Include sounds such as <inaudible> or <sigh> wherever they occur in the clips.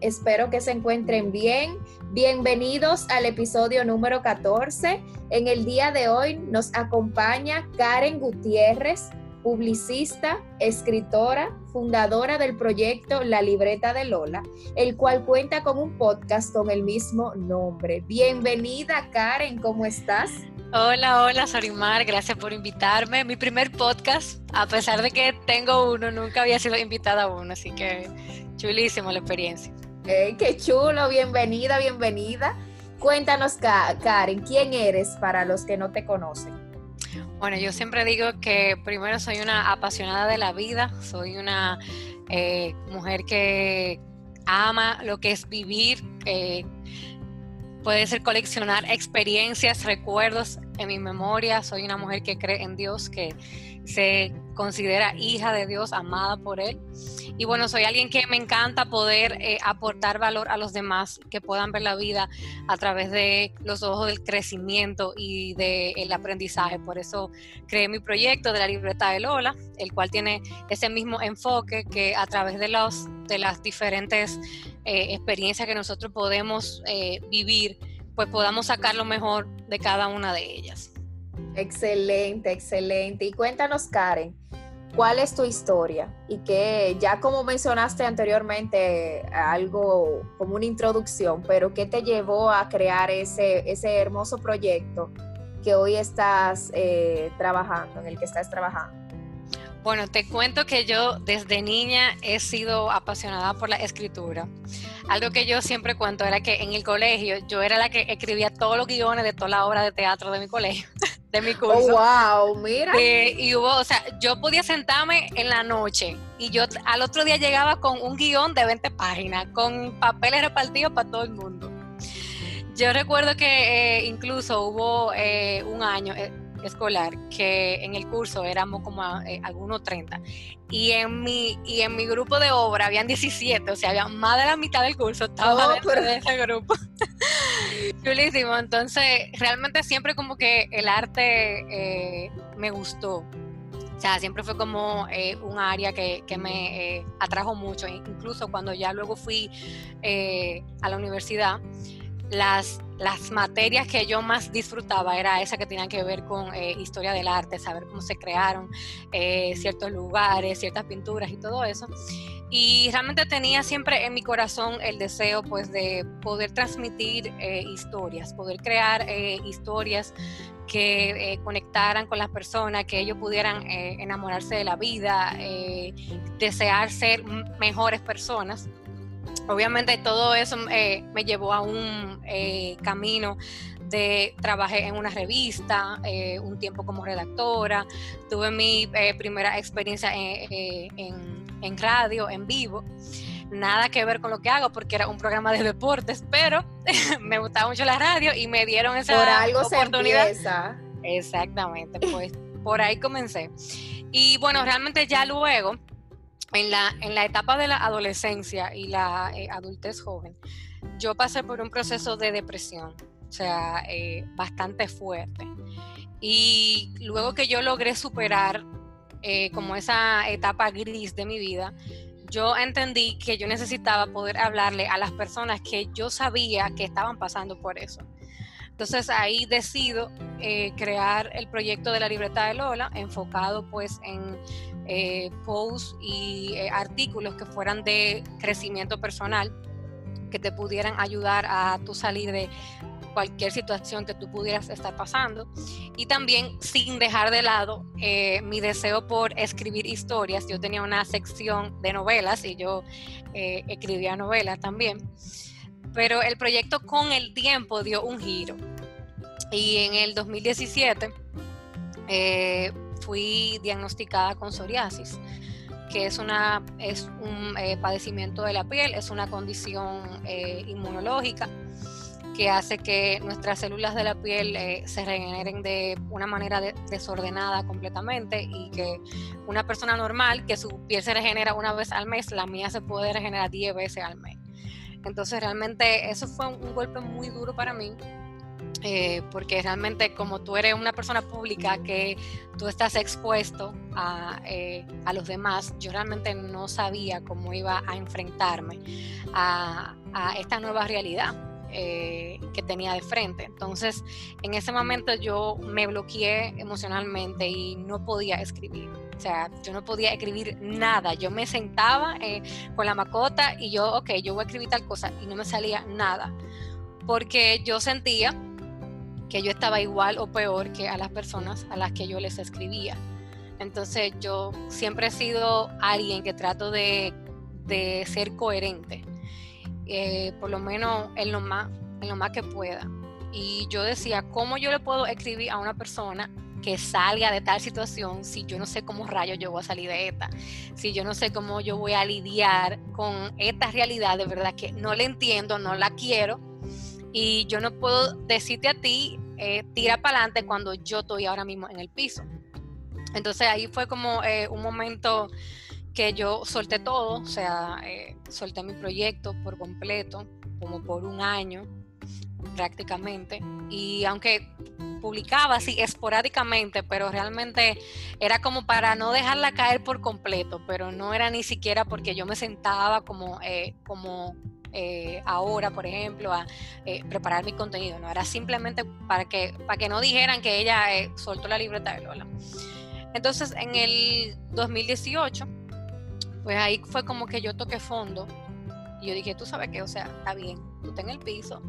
Espero que se encuentren bien. Bienvenidos al episodio número 14. En el día de hoy nos acompaña Karen Gutiérrez, publicista, escritora, fundadora del proyecto La Libreta de Lola, el cual cuenta con un podcast con el mismo nombre. Bienvenida Karen, ¿cómo estás? Hola, hola Sorimar, gracias por invitarme. Mi primer podcast, a pesar de que tengo uno, nunca había sido invitada a uno, así que chulísimo la experiencia. Qué chulo, bienvenida, bienvenida. Cuéntanos, Karen, ¿quién eres para los que no te conocen? Bueno, yo siempre digo que primero soy una apasionada de la vida, soy una eh, mujer que ama lo que es vivir. Eh, puede ser coleccionar experiencias, recuerdos en mi memoria. Soy una mujer que cree en Dios, que se considera hija de Dios, amada por Él. Y bueno, soy alguien que me encanta poder eh, aportar valor a los demás, que puedan ver la vida a través de los ojos del crecimiento y del aprendizaje. Por eso creé mi proyecto de la libreta de Lola, el cual tiene ese mismo enfoque que a través de, los, de las diferentes eh, experiencias que nosotros podemos eh, vivir, pues podamos sacar lo mejor de cada una de ellas. Excelente, excelente. Y cuéntanos, Karen, ¿cuál es tu historia? Y que ya como mencionaste anteriormente, algo como una introducción, pero ¿qué te llevó a crear ese, ese hermoso proyecto que hoy estás eh, trabajando, en el que estás trabajando? Bueno, te cuento que yo desde niña he sido apasionada por la escritura. Algo que yo siempre cuento era que en el colegio yo era la que escribía todos los guiones de toda la obra de teatro de mi colegio, <laughs> de mi curso. Oh, wow, mira. y hubo, o sea, yo podía sentarme en la noche y yo al otro día llegaba con un guion de 20 páginas, con papeles repartidos para todo el mundo. Yo recuerdo que eh, incluso hubo eh, un año, eh, escolar que en el curso éramos como eh, algunos 30 y en mi y en mi grupo de obra habían 17, o sea, había más de la mitad del curso estaba oh, dentro de ese grupo. <laughs> Chulísimo, entonces realmente siempre como que el arte eh, me gustó. O sea, siempre fue como eh, un área que, que me atrajo mucho, incluso cuando ya luego fui a la universidad las, las materias que yo más disfrutaba era esa que tenían que ver con eh, historia del arte, saber cómo se crearon eh, ciertos lugares, ciertas pinturas y todo eso. Y realmente tenía siempre en mi corazón el deseo pues de poder transmitir eh, historias, poder crear historias que conectaran con las personas, que ellos pudieran enamorarse de la vida, desear ser mejores personas Obviamente todo eso eh, me llevó a un eh, camino de trabajé en una revista, eh, un tiempo como redactora, tuve mi primera experiencia en, radio, en vivo. Nada que ver con lo que hago porque era un programa de deportes, pero <laughs> me gustaba mucho la radio y me dieron esa por algo oportunidad. Se Exactamente, pues por ahí comencé. Y bueno, realmente ya luego en la, en la etapa de la adolescencia y la eh, adultez joven, yo pasé por un proceso de depresión, o sea, eh, bastante fuerte. Y luego que yo logré superar eh, como esa etapa gris de mi vida, yo entendí que yo necesitaba poder hablarle a las personas que yo sabía que estaban pasando por eso. Entonces ahí decido crear el proyecto de la libreta de Lola, enfocado pues en eh, posts y eh, artículos que fueran de crecimiento personal, que te pudieran ayudar a tu salir de cualquier situación que tú pudieras estar pasando y también sin dejar de lado eh, mi deseo por escribir historias. Yo tenía una sección de novelas y yo eh, escribía novelas también, pero el proyecto con el tiempo dio un giro y en el 2017 eh, fui diagnosticada con psoriasis que es, una, es un padecimiento de la piel, es una condición inmunológica que hace que nuestras células de la piel eh, se regeneren de una manera desordenada completamente y que una persona normal, que su piel se regenera una vez al mes, la mía se puede regenerar 10 veces al mes. Entonces realmente eso fue un, golpe muy duro para mí. Eh, porque realmente como tú eres una persona pública que tú estás expuesto a, eh, a, los demás, yo realmente no sabía cómo iba a enfrentarme a, a esta nueva realidad. Eh, que tenía de frente. Entonces, en ese momento yo me bloqueé emocionalmente y no podía escribir. O sea, yo no podía escribir nada. Yo me sentaba eh, con la macota y yo, ok, yo voy a escribir tal cosa y no me salía nada. Porque yo sentía que yo estaba igual o peor que a las personas a las que yo les escribía. Entonces yo siempre he sido alguien que trato de, de ser coherente. Eh, por lo menos en lo, más, en lo más que pueda. Y yo decía, ¿cómo yo le puedo escribir a una persona que salga de tal situación si yo no sé cómo rayos yo voy a salir de esta? Si yo no sé cómo yo voy a lidiar con esta realidad de verdad que no la entiendo, no la quiero. Y yo no puedo decirte a ti, eh, tira para adelante cuando yo estoy ahora mismo en el piso. Entonces ahí fue como eh, un momento que yo solté todo, o sea, eh, solté mi proyecto por completo, como por un año prácticamente, y aunque publicaba así esporádicamente, pero realmente era como para no dejarla caer por completo, pero no era ni siquiera porque yo me sentaba como, eh, como eh, ahora, por ejemplo, a preparar mi contenido, no, era simplemente para que, para que no dijeran que ella soltó la libreta de Lola. Entonces, en el 2018, pues ahí fue como que yo toqué fondo y yo dije, tú sabes qué, o sea, está bien, tú estás en el piso,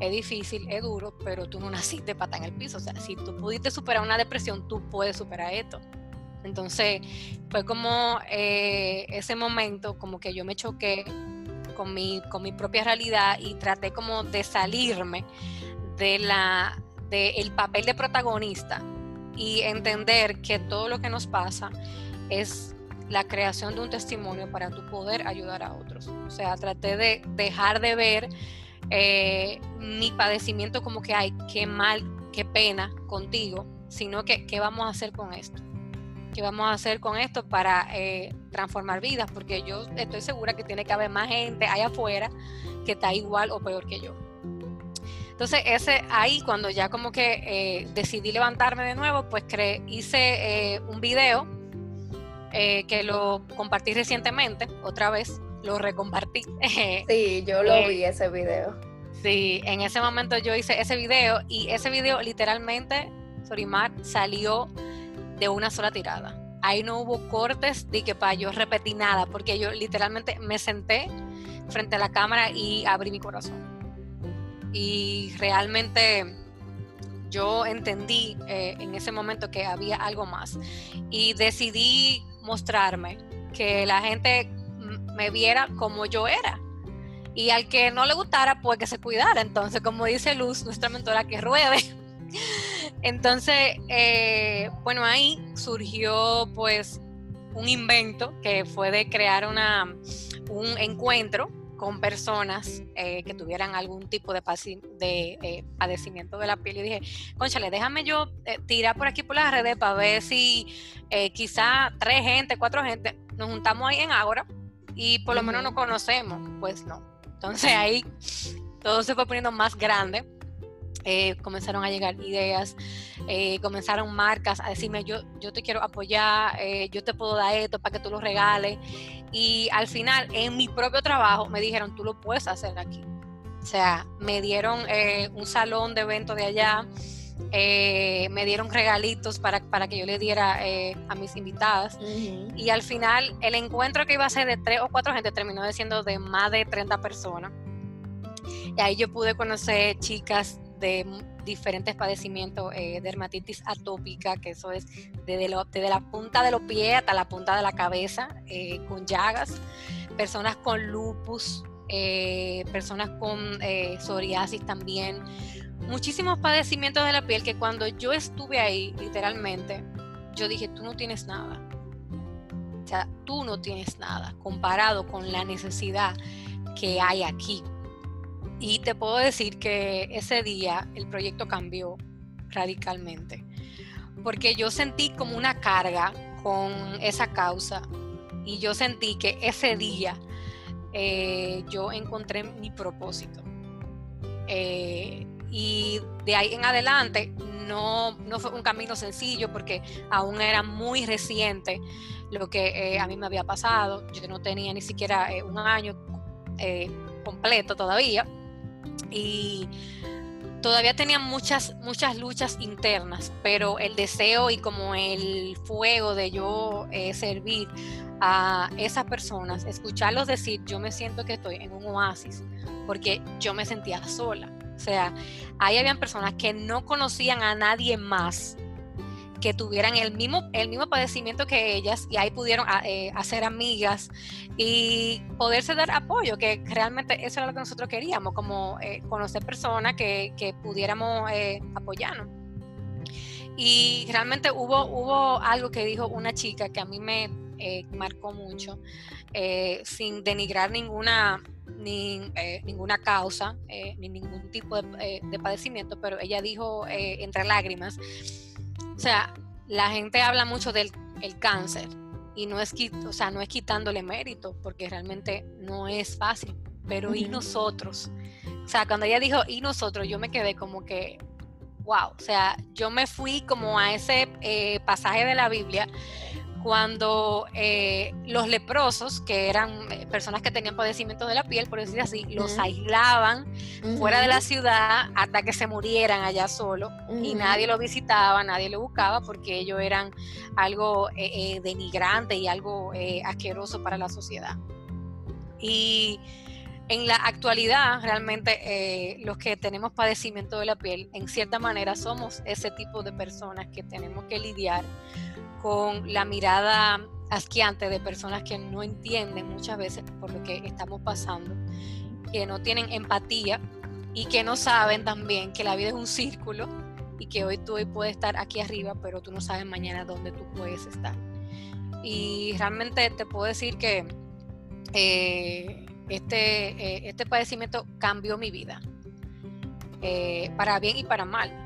es difícil, es duro, pero tú no naciste para estar en el piso, o sea, si tú pudiste superar una depresión, tú puedes superar esto. Entonces fue como eh, ese momento, como que yo me choqué con mi, con mi propia realidad y traté como de salirme de la del papel de protagonista y entender que todo lo que nos pasa es la creación de un testimonio para tu poder ayudar a otros. O sea, traté de dejar de ver eh, mi padecimiento como que, ay, qué mal, qué pena contigo, sino que, ¿qué vamos a hacer con esto? ¿Qué vamos a hacer con esto para eh, transformar vidas? Porque yo estoy segura que tiene que haber más gente allá afuera que está igual o peor que yo. Entonces, ese ahí, cuando ya como que eh, decidí levantarme de nuevo, pues hice un video eh, que lo compartí recientemente, otra vez, lo recompartí. <laughs> Sí, yo lo eh, vi ese video. Sí, en ese momento yo hice ese video y ese video literalmente, Sorimar, salió de una sola tirada. Ahí no hubo cortes de que para yo repetir nada, porque yo literalmente me senté frente a la cámara y abrí mi corazón. Y realmente yo entendí eh, en ese momento que había algo más y decidí mostrarme, que la gente me viera como yo era. Y al que no le gustara, pues que se cuidara. Entonces, como dice Luz, nuestra mentora, que ruede. <laughs> Entonces, eh, bueno, ahí surgió pues un invento que fue de crear una, un encuentro con personas eh, que tuvieran algún tipo de, de eh, padecimiento de la piel y dije, conchale, déjame yo eh, tirar por aquí por las redes para ver si quizá tres gente, cuatro gente, nos juntamos ahí en Ágora y por lo menos nos conocemos. Pues no. Entonces ahí todo se fue poniendo más grande eh, comenzaron a llegar ideas, eh, comenzaron marcas a decirme, yo, yo te quiero apoyar, eh, yo te puedo dar esto para que tú lo regales. Y al final, en mi propio trabajo, me dijeron, tú lo puedes hacer aquí. O sea, me dieron un salón de evento de allá, me dieron regalitos para, para, que yo le diera a mis invitadas. Y al final, el encuentro que iba a ser de tres o cuatro gente terminó siendo de más de 30 personas. Y ahí yo pude conocer chicas de diferentes padecimientos, eh, dermatitis atópica, que eso es desde, la punta de los pies hasta la punta de la cabeza, eh, con llagas, personas con lupus, eh, personas con psoriasis también, muchísimos padecimientos de la piel que cuando yo estuve ahí, literalmente, yo dije, tú no tienes nada. O sea, tú no tienes nada comparado con la necesidad que hay aquí. Y te puedo decir que ese día el proyecto cambió radicalmente, porque yo sentí como una carga con esa causa y yo sentí que ese día eh, yo encontré mi propósito. Eh, y de ahí en adelante no, no, fue un camino sencillo porque aún era muy reciente lo que eh, a mí me había pasado. Yo no tenía ni siquiera un año completo todavía y todavía tenía muchas, muchas luchas internas, pero el deseo y como el fuego de yo eh, servir a esas personas, escucharlos decir, yo me siento que estoy en un oasis, porque yo me sentía sola. O sea, ahí habían personas que no conocían a nadie más que tuvieran el mismo, el mismo padecimiento que ellas y ahí pudieron ah, eh, hacer amigas y poderse dar apoyo, que realmente eso era lo que nosotros queríamos, como eh, conocer personas que, que pudiéramos eh, apoyarnos. Y realmente hubo, hubo algo que dijo una chica que a mí me marcó mucho, sin denigrar ninguna, ni, ninguna causa, ni ningún tipo de, de, padecimiento, pero ella dijo entre lágrimas, o sea, la gente habla mucho del cáncer y no es, o sea, no es quitándole mérito, porque realmente no es fácil, pero ¿y nosotros? O sea, cuando ella dijo ¿y nosotros? Yo me quedé como que, wow, o sea, yo me fui como a ese eh, pasaje de la Biblia cuando eh, los leprosos, que eran eh, personas que tenían padecimiento de la piel, por decir así, los aislaban fuera de la ciudad hasta que se murieran allá solo y nadie lo visitaba, nadie lo buscaba porque ellos eran algo eh, denigrante y algo asqueroso para la sociedad. Y en la actualidad, realmente los que tenemos padecimiento de la piel, en cierta manera somos ese tipo de personas que tenemos que lidiar con la mirada asqueante de personas que no entienden muchas veces por lo que estamos pasando, que no tienen empatía y que no saben también que la vida es un círculo y que hoy tú hoy puedes estar aquí arriba, pero tú no sabes mañana dónde tú puedes estar. Y realmente te puedo decir que eh, este, eh, este padecimiento cambió mi vida, eh, para bien y para mal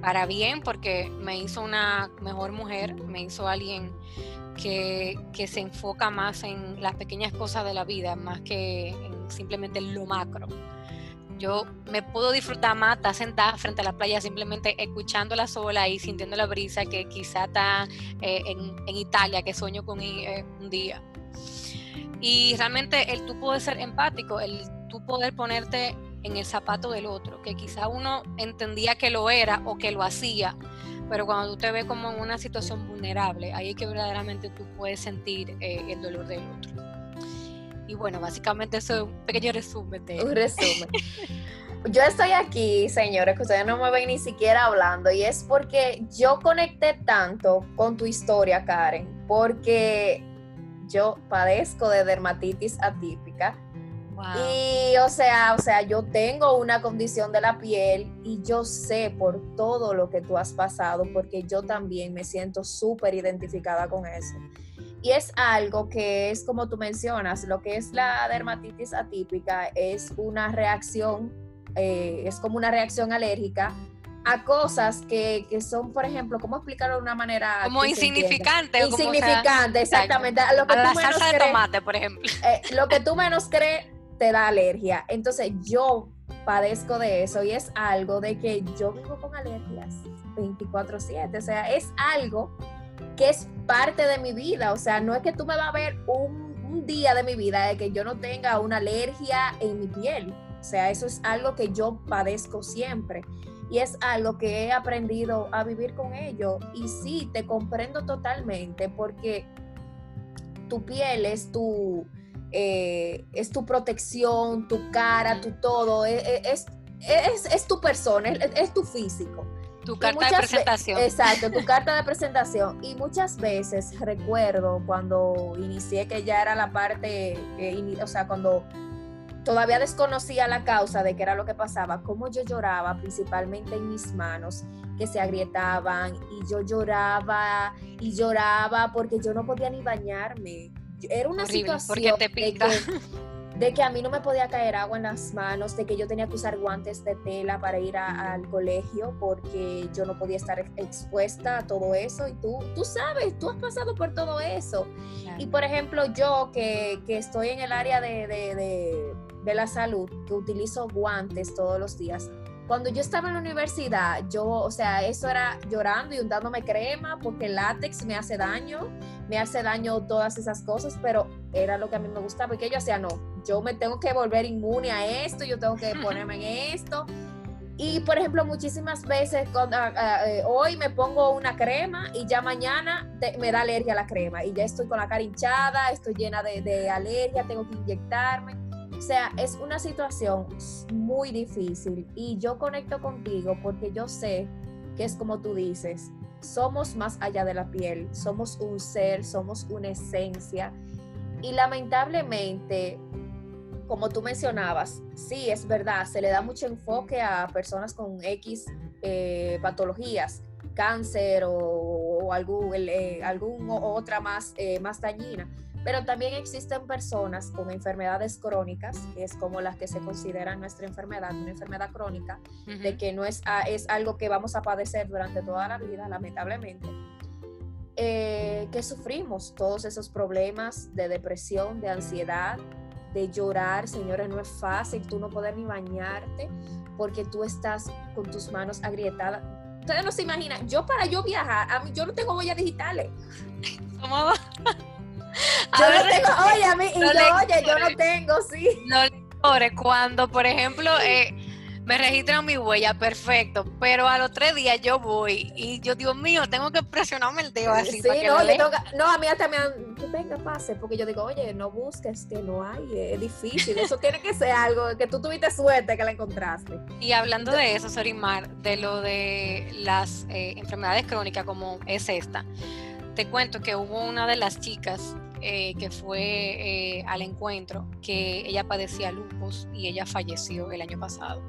para bien porque me hizo una mejor mujer, me hizo alguien que, se enfoca más en las pequeñas cosas de la vida, más que en simplemente lo macro. Yo me puedo disfrutar más, estar sentada frente a la playa simplemente escuchando la sola y sintiendo la brisa que quizá está eh, en, Italia, que sueño con eh, un día. Y realmente el tú poder ser empático, el tú poder ponerte en el zapato del otro, que quizá uno entendía que lo era o que lo hacía, pero cuando tú te ves como en una situación vulnerable, ahí es que verdaderamente tú puedes sentir eh, el dolor del otro. Y bueno, básicamente eso es un pequeño resumen de... Un resumen. yo estoy aquí, señores, que ustedes no me ven ni siquiera hablando, y es porque yo conecté tanto con tu historia, Karen, porque yo padezco de dermatitis atípica y o sea, o sea, yo tengo una condición de la piel y yo sé por todo lo que tú has pasado, porque yo también me siento súper identificada con eso. Y es algo que es como tú mencionas, lo que es la dermatitis atípica es una reacción, eh, es como una reacción alérgica a cosas que, que, son, por ejemplo, ¿cómo explicarlo de una manera? Como insignificante. Insignificante, exactamente. Lo que la salsa de tomate, por ejemplo. Eh, lo que tú menos crees te da alergia. Entonces yo padezco de eso y es algo de que yo vivo con alergias 24/7. O sea, es algo que es parte de mi vida. O sea, no es que tú me vas a ver un, día de mi vida de que yo no tenga una alergia en mi piel. O sea, eso es algo que yo padezco siempre. Y es algo que he aprendido a vivir con ello. Y sí, te comprendo totalmente porque tu piel es tu, eh, es tu protección, tu cara, tu todo, e, e, es, es, tu persona, es, tu físico. Tu carta de presentación. Exacto, tu <laughs> carta de presentación. Y muchas veces recuerdo cuando inicié que ya era la parte, o sea, cuando todavía desconocía la causa de qué era lo que pasaba, cómo yo lloraba, principalmente en mis manos, que se agrietaban, y yo lloraba y lloraba porque yo no podía ni bañarme. Era una situación te pica. <laughs> De, que, a mí no me podía caer agua en las manos, de que yo tenía que usar guantes de tela para ir al colegio porque yo no podía estar expuesta a todo eso. Y tú, tú sabes, tú has pasado por todo eso. Y por ejemplo, yo que, estoy en el área de de la salud que utilizo guantes todos los días. Cuando yo estaba en la universidad, yo, o sea, eso era llorando y untándome crema porque el látex me hace daño, me hace daño todas esas cosas, pero era lo que a mí me gustaba, porque yo hacía, no, yo me tengo que volver inmune a esto, yo tengo que <laughs> ponerme en esto. Y por ejemplo, muchísimas veces ah, ah, eh, hoy me pongo una crema y ya mañana me da alergia a la crema y ya estoy con la cara hinchada, estoy llena de, de alergia, tengo que inyectarme. O sea, es una situación muy difícil y yo conecto contigo porque yo sé que es como tú dices, somos más allá de la piel, somos un ser, somos una esencia y lamentablemente, como tú mencionabas, sí, es verdad, se le da mucho enfoque a personas con X eh, patologías, cáncer o, algún, eh, otra más, eh, más dañina pero también existen personas con enfermedades crónicas, que es como las que se consideran nuestra enfermedad, una enfermedad crónica, de que no es, es algo que vamos a padecer durante toda la vida, lamentablemente. Eh, que sufrimos todos esos problemas de depresión, de ansiedad, de llorar, señores, no es fácil tú no poder ni bañarte porque tú estás con tus manos agrietadas. Ustedes no se imaginan, yo para yo viajar, a mí, yo no tengo huellas digitales. ¿Cómo yo no tengo, <laughs> oye, a mí, y yo, oye, yo no tengo, sí. No le cuando, por ejemplo, eh, me registran mi huella, perfecto, pero a los tres días yo voy y yo, Dios mío, tengo que presionarme el dedo así. Sí, no, no, a mí hasta me han, venga, pase, porque yo digo, oye, no busques, que no hay, es difícil, eso tiene que ser algo que tú tuviste suerte que la encontraste. Y hablando de eso, Sorimar, de lo de las eh, enfermedades crónicas como es esta, te cuento que hubo una de las chicas eh, que fue eh, al encuentro que ella padecía lupus y ella falleció el año pasado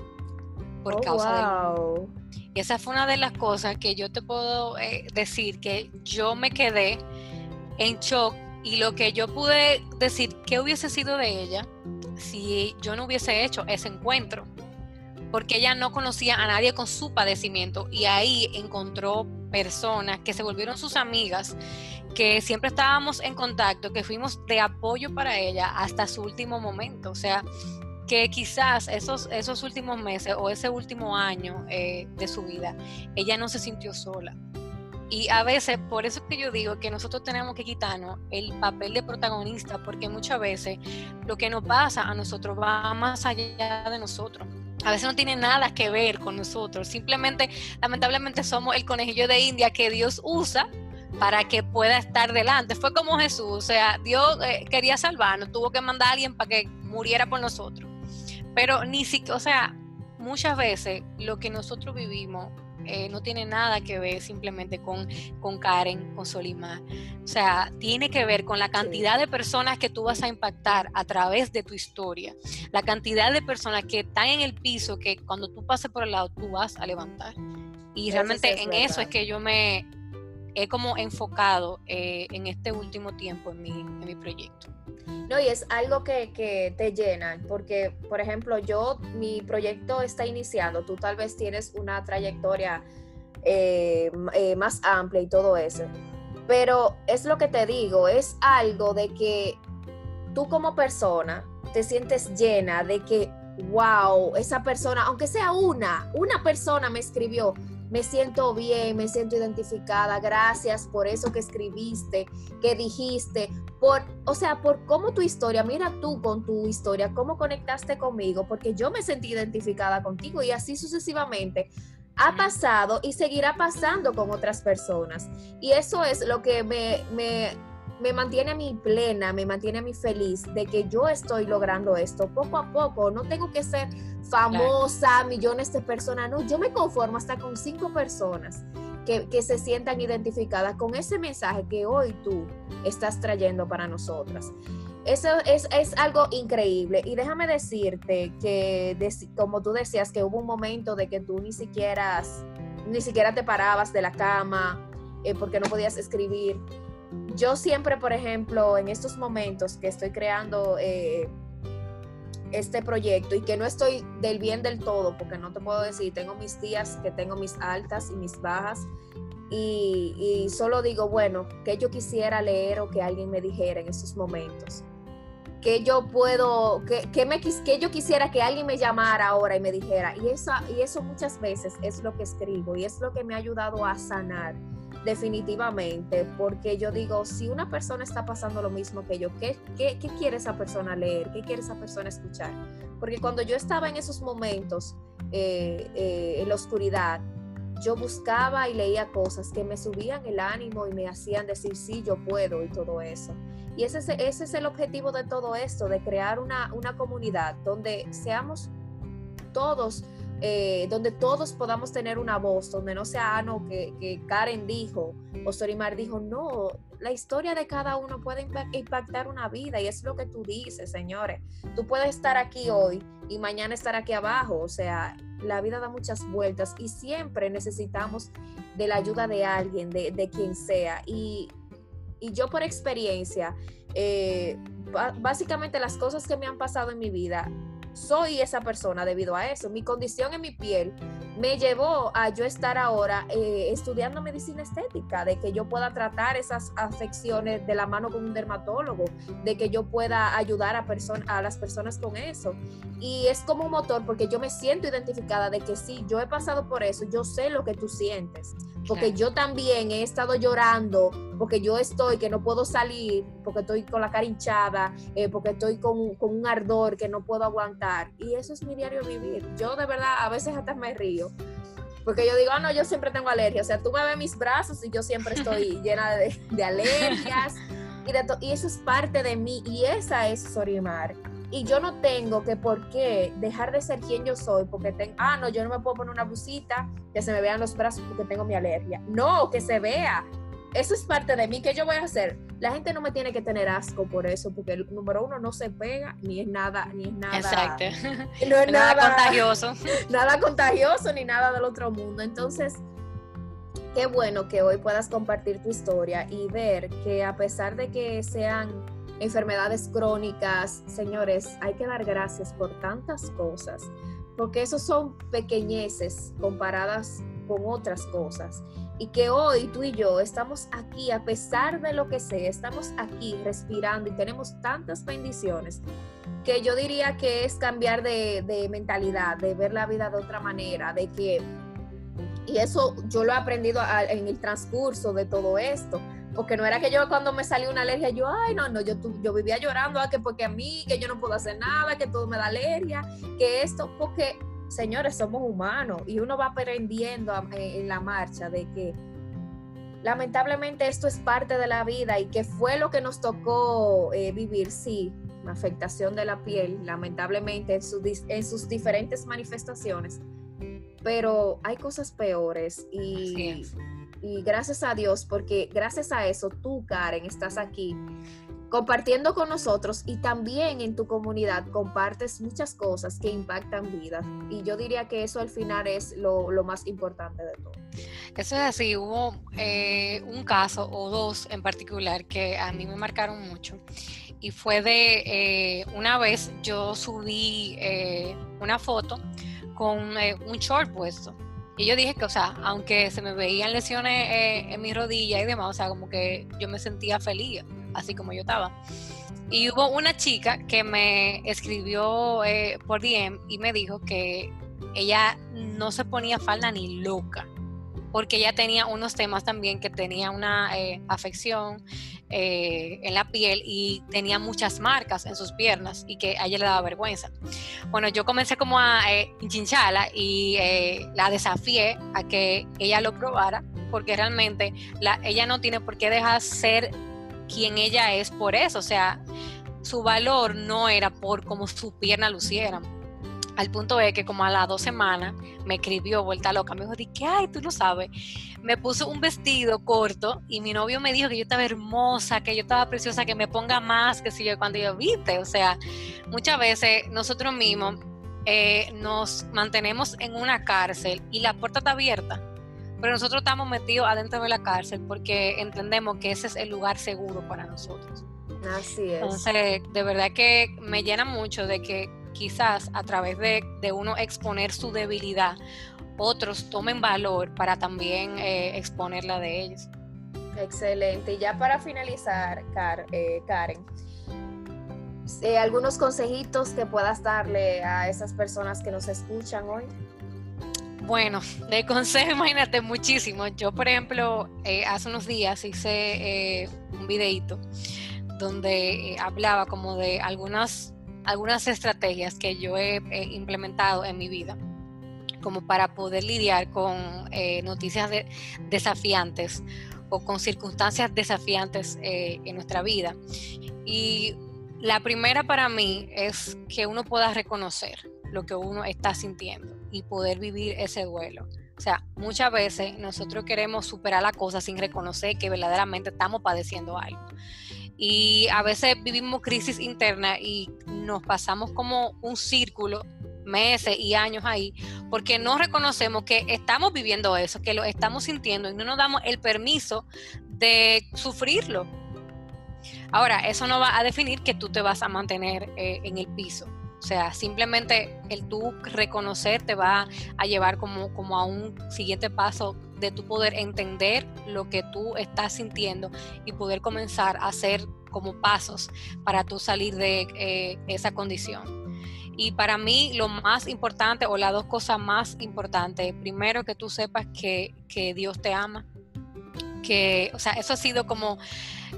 por oh, causa wow. Y esa fue una de las cosas que yo te puedo eh, decir que yo me quedé en shock y lo que yo pude decir que hubiese sido de ella si yo no hubiese hecho ese encuentro porque ella no conocía a nadie con su padecimiento y ahí encontró personas que se volvieron sus amigas, que siempre estábamos en contacto, que fuimos de apoyo para ella hasta su último momento. O sea, que quizás esos, esos últimos meses o ese último año eh, de su vida, ella no se sintió sola. Y a veces, por eso es que yo digo que nosotros tenemos que quitarnos el papel de protagonista, porque muchas veces lo que nos pasa a nosotros va más allá de nosotros a veces no tiene nada que ver con nosotros. Simplemente, lamentablemente, somos el conejillo de India que Dios usa para que pueda estar delante. Fue como Jesús, o sea, Dios eh, quería salvarnos, tuvo que mandar a alguien para que muriera por nosotros. Pero ni siquiera, o sea, muchas veces lo que nosotros vivimos eh, no tiene nada que ver simplemente con, con Karen, con Solimar. O sea, tiene que ver con la cantidad de personas que tú vas a impactar a través de tu historia, la cantidad de personas que están en el piso que cuando tú pases por el lado tú vas a levantar. Y realmente en eso es que yo me he como enfocado eh, en este último tiempo en mi, en mi proyecto. No, y es algo que, que, te llena, porque, por ejemplo, yo, mi proyecto está iniciando, tú tal vez tienes una trayectoria eh, eh, más amplia y todo eso, pero es lo que te digo, es algo de que tú como persona te sientes llena de que, wow, esa persona, aunque sea una, una persona me escribió, me siento bien, me siento identificada, gracias por eso que escribiste, que dijiste, por, o sea, por cómo tu historia, mira tú con tu historia, cómo conectaste conmigo, porque yo me sentí identificada contigo y así sucesivamente ha pasado y seguirá pasando con otras personas. Y eso es lo que me, me, me mantiene a mí plena, me mantiene a mí feliz de que yo estoy logrando esto poco a poco. No tengo que ser famosa, millones de personas, no, yo me conformo hasta con cinco personas que, que, se sientan identificadas con ese mensaje que hoy tú estás trayendo para nosotras. Eso es, es algo increíble. Y déjame decirte que, como tú decías, que hubo un momento de que tú ni siquiera, ni siquiera te parabas de la cama eh, porque no podías escribir. Yo siempre, por ejemplo, en estos momentos que estoy creando eh, este proyecto y que no estoy del bien del todo, porque no te puedo decir, tengo mis días que tengo mis altas y mis bajas, y, solo digo, bueno, que yo quisiera leer o que alguien me dijera en esos momentos. Que yo puedo, que, me, que yo quisiera que alguien me llamara ahora y me dijera. Y, esa, y eso muchas veces es lo que escribo y es lo que me ha ayudado a sanar definitivamente, porque yo digo, si una persona está pasando lo mismo que yo, ¿qué, qué, quiere esa persona leer? ¿Qué quiere esa persona escuchar? Porque cuando yo estaba en esos momentos eh, eh, en la oscuridad, yo buscaba y leía cosas que me subían el ánimo y me hacían decir, sí, yo puedo y todo eso. Y ese, ese es el objetivo de todo esto, de crear una, una comunidad donde seamos todos eh, donde todos podamos tener una voz, donde no sea ah, no, que, Karen dijo o Sorimar dijo, no, la historia de cada uno puede impactar una vida y es lo que tú dices, señores. Tú puedes estar aquí hoy y mañana estar aquí abajo, o sea, la vida da muchas vueltas y siempre necesitamos de la ayuda de alguien, de, de quien sea. Y, y, yo por experiencia, eh, básicamente las cosas que me han pasado en mi vida soy esa persona debido a eso. Mi condición en mi piel me llevó a yo estar ahora eh, estudiando medicina estética, de que yo pueda tratar esas afecciones de la mano con un dermatólogo, de que yo pueda ayudar a, a las personas con eso. Y es como un motor porque yo me siento identificada de que sí, yo he pasado por eso, yo sé lo que tú sientes porque yo también he estado llorando, porque yo estoy que no puedo salir, porque estoy con la cara hinchada, eh, porque estoy con, con, un ardor que no puedo aguantar. Y eso es mi diario vivir. Yo de verdad a veces hasta me río, porque yo digo, ah, no, yo siempre tengo alergia. O sea, tú me ves mis brazos y yo siempre estoy <laughs> llena de, de alergias. Y, de y eso es parte de mí. Y esa es Sorimar. Y yo no tengo que por qué dejar de ser quien yo soy porque tengo, ah, no, yo no me puedo poner una blusita que se me vean los brazos porque tengo mi alergia. No, que se vea. Eso es parte de mí. ¿Qué yo voy a hacer? La gente no me tiene que tener asco por eso, porque el número uno no se pega, ni es nada, ni es nada. Exacto. <laughs> No es nada, nada contagioso. <laughs> Nada contagioso ni nada del otro mundo. Entonces, qué bueno que hoy puedas compartir tu historia y ver que a pesar de que sean enfermedades crónicas, señores, hay que dar gracias por tantas cosas, porque esos son pequeñeces comparadas con otras cosas. Y que hoy tú y yo estamos aquí, a pesar de lo que sea, estamos aquí respirando y tenemos tantas bendiciones que yo diría que es cambiar de, de mentalidad, de ver la vida de otra manera, de que, y eso yo lo he aprendido en el transcurso de todo esto, porque no era que yo cuando me salió una alergia, yo, ay, no, no, yo, yo vivía llorando, ah, que porque a mí, que yo no puedo hacer nada, que todo me da alergia, que esto, porque, señores, somos humanos y uno va aprendiendo en la marcha de que lamentablemente esto es parte de la vida y que fue lo que nos tocó eh, vivir, sí, afectación de la piel, lamentablemente en, en sus diferentes manifestaciones, pero hay cosas peores y y gracias a Dios, porque gracias a eso tú, Karen, estás aquí compartiendo con nosotros y también en tu comunidad compartes muchas cosas que impactan vidas. Y yo diría que eso al final es lo, más importante de todo. Eso es así, hubo eh, un caso o dos en particular que a mí me marcaron mucho. Y fue de eh, una vez yo subí eh, una foto con un short puesto y yo dije que, o sea, aunque se me veían lesiones eh, en mi rodilla y demás, o sea, como que yo me sentía feliz, así como yo estaba. Y hubo una chica que me escribió eh, por DM y me dijo que ella no se ponía falda ni loca porque ella tenía unos temas también que tenía una eh, afección eh, en la piel y tenía muchas marcas en sus piernas y que a ella le daba vergüenza. Bueno, yo comencé como a eh, chincharla y la desafié a que ella lo probara porque realmente la, ella no tiene por qué dejar ser quien ella es por eso, o sea, su valor no era por cómo sus piernas lucieran. Al punto es que como a las dos semanas me escribió vuelta loca, me dijo, ¿qué ay, tú no sabes? Me puso un vestido corto y mi novio me dijo que yo estaba hermosa, que yo estaba preciosa, que me ponga más, que si yo cuando yo viste, o sea, muchas veces nosotros mismos eh, nos mantenemos en una cárcel y la puerta está abierta, pero nosotros estamos metidos adentro de la cárcel porque entendemos que ese es el lugar seguro para nosotros. Así es. Entonces, de verdad que me llena mucho de que quizás a través de, uno exponer su debilidad, otros tomen valor para también eh, exponerla de ellos. Excelente. Y ya para finalizar, eh, Karen, eh, algunos consejitos que puedas darle a esas personas que nos escuchan hoy. Bueno, de consejo, <laughs> imagínate muchísimo. Yo, por ejemplo, hace unos días hice un videito donde hablaba como de algunas algunas estrategias que yo he, implementado en mi vida como para poder lidiar con eh, noticias desafiantes o con circunstancias desafiantes eh, en nuestra vida. Y la primera para mí es que uno pueda reconocer lo que uno está sintiendo y poder vivir ese duelo. O sea, muchas veces nosotros queremos superar la cosa sin reconocer que verdaderamente estamos padeciendo algo y a veces vivimos crisis interna y nos pasamos como un círculo meses y años ahí, porque no reconocemos que estamos viviendo eso, que lo estamos sintiendo y no nos damos el permiso de sufrirlo. Ahora, eso no va a definir que tú te vas a mantener eh, en el piso. O sea, simplemente el tú reconocer te va a llevar como, como a un siguiente paso de tu poder entender lo que tú estás sintiendo y poder comenzar a hacer como pasos para tú salir de eh, esa condición. Y para mí lo más importante o las dos cosas más importantes, primero que tú sepas que, Dios te ama, que, o sea, eso ha sido como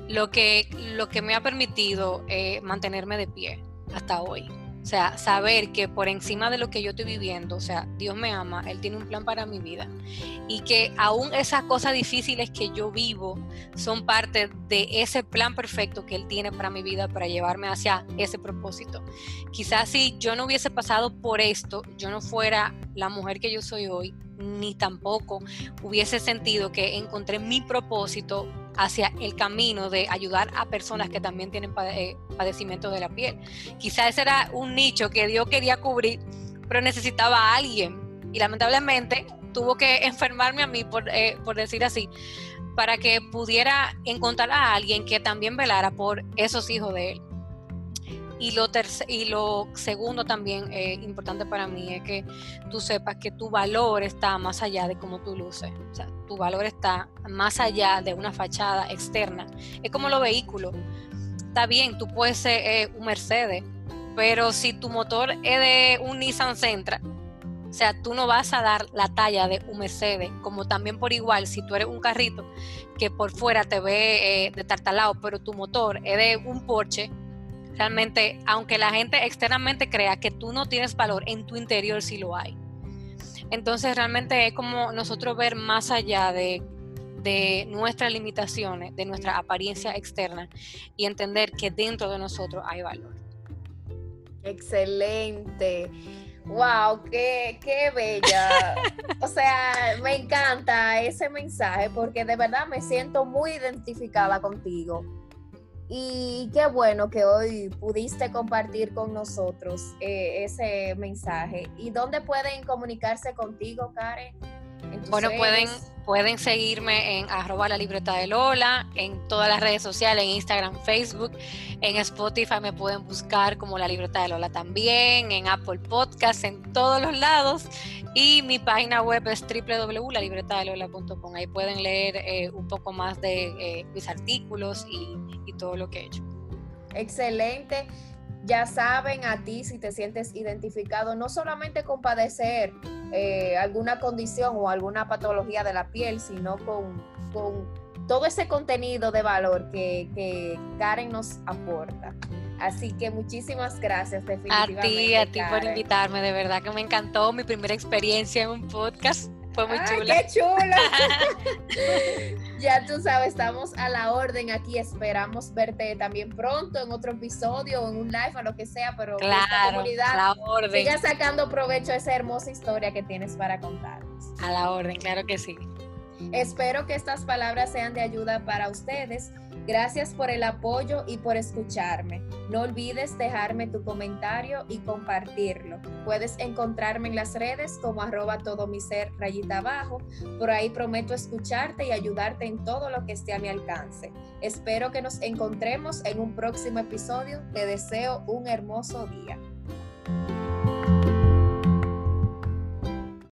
lo que, lo que me ha permitido eh, mantenerme de pie hasta hoy. O sea, saber que por encima de lo que yo estoy viviendo, o sea, Dios me ama, Él tiene un plan para mi vida. Y que aún esas cosas difíciles que yo vivo son parte de ese plan perfecto que Él tiene para mi vida, para llevarme hacia ese propósito. Quizás si yo no hubiese pasado por esto, yo no fuera la mujer que yo soy hoy, ni tampoco hubiese sentido que encontré mi propósito hacia el camino de ayudar a personas que también tienen eh, padecimiento de la piel. Quizás ese era un nicho que Dios quería cubrir, pero necesitaba a alguien. Y lamentablemente tuvo que enfermarme a mí, por, eh, por decir así, para que pudiera encontrar a alguien que también velara por esos hijos de él. Y lo, y lo segundo también eh, importante para mí es que tú sepas que tu valor está más allá de cómo tú luces. O sea, tu valor está más allá de una fachada externa. Es como los vehículos. Está bien, tú puedes ser eh, un Mercedes, pero si tu motor es de un Nissan Sentra, o sea, tú no vas a dar la talla de un Mercedes, como también por igual, si tú eres un carrito que por fuera te ve eh, de tartalado, pero tu motor es de un Porsche, Realmente, aunque la gente externamente crea que tú no tienes valor, en tu interior sí lo hay. Entonces, realmente es como nosotros ver más allá de, nuestras limitaciones, de nuestra apariencia externa y entender que dentro de nosotros hay valor. Excelente. Wow, qué, qué bella. o sea, me encanta ese mensaje porque de verdad me siento muy identificada contigo. Y qué bueno que hoy pudiste compartir con nosotros eh, ese mensaje. ¿Y dónde pueden comunicarse contigo, Karen? Bueno, pueden, pueden seguirme en arroba la libreta de Lola, en todas las redes sociales, en Instagram, Facebook, en Spotify me pueden buscar como la libreta de Lola también, en Apple Podcasts, en todos los lados. Y mi página web es www.lalibretadelola.com. Ahí pueden leer eh, un poco más de eh, mis artículos y, y todo lo que he hecho. Excelente ya saben a ti si te sientes identificado, no solamente con padecer eh, alguna condición o alguna patología de la piel, sino con, todo ese contenido de valor que, Karen nos aporta. Así que muchísimas gracias, definitivamente. A ti, a ti por invitarme, de verdad que me encantó mi primera experiencia en un podcast. Fue muy chula. ¡Qué chula! <laughs> ya tú sabes, estamos a la orden aquí. Esperamos verte también pronto en otro episodio o en un live o lo que sea, pero claro, esta comunidad a la orden. siga sacando provecho de esa hermosa historia que tienes para contarnos. A la orden, claro que sí. Espero que estas palabras sean de ayuda para ustedes Gracias por el apoyo y por escucharme. No olvides dejarme tu comentario y compartirlo. Puedes encontrarme en las redes como arroba todo mi ser rayita abajo. Por ahí prometo escucharte y ayudarte en todo lo que esté a mi alcance. Espero que nos encontremos en un próximo episodio. Te deseo un hermoso día.